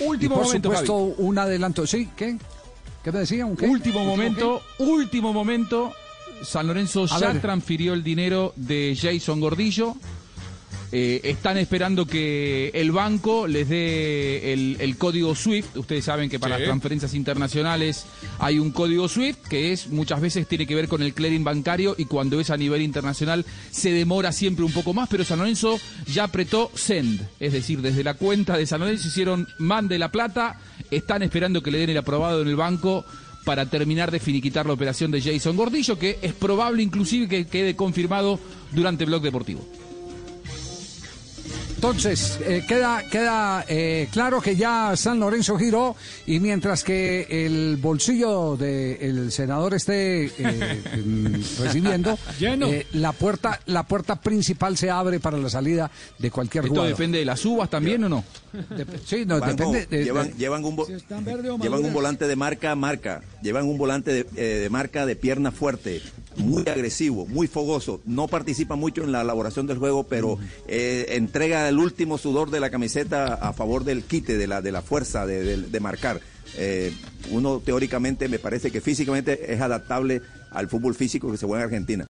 Último por momento, supuesto, un adelanto. ¿Sí? ¿Qué? ¿Qué me decía? ¿Un qué? Último momento, último momento. San Lorenzo A ya ver. transfirió el dinero de Jason Gordillo. Eh, están esperando que el banco les dé el, el código SWIFT. Ustedes saben que para Sí. las transferencias internacionales hay un código SWIFT que es muchas veces tiene que ver con el clearing bancario y cuando es a nivel internacional se demora siempre un poco más, pero San Lorenzo ya apretó send, es decir, desde la cuenta de San Lorenzo hicieron mande la plata, están esperando que le den el aprobado en el banco para terminar de finiquitar la operación de Jason Gordillo, que es probable inclusive que quede confirmado durante el blog deportivo. Entonces, eh, queda, queda eh, claro que ya San Lorenzo giró y mientras que el bolsillo del senador esté eh, recibiendo, Lleno. eh, la, puerta, la puerta principal se abre para la salida de cualquier ¿Esto jugador. depende de las uvas también o no? Dep- sí, no, Banco, depende. de- llevan, de- llevan, un, Si llevan un volante de marca marca, llevan un volante de, eh, de marca de pierna fuerte, muy agresivo, muy fogoso, no participa mucho en la elaboración del juego, pero eh, entrega el último sudor de la camiseta a favor del quite, de la, de la fuerza de, de- de marcar. Eh, uno teóricamente me parece que físicamente es adaptable al fútbol físico que se juega en Argentina.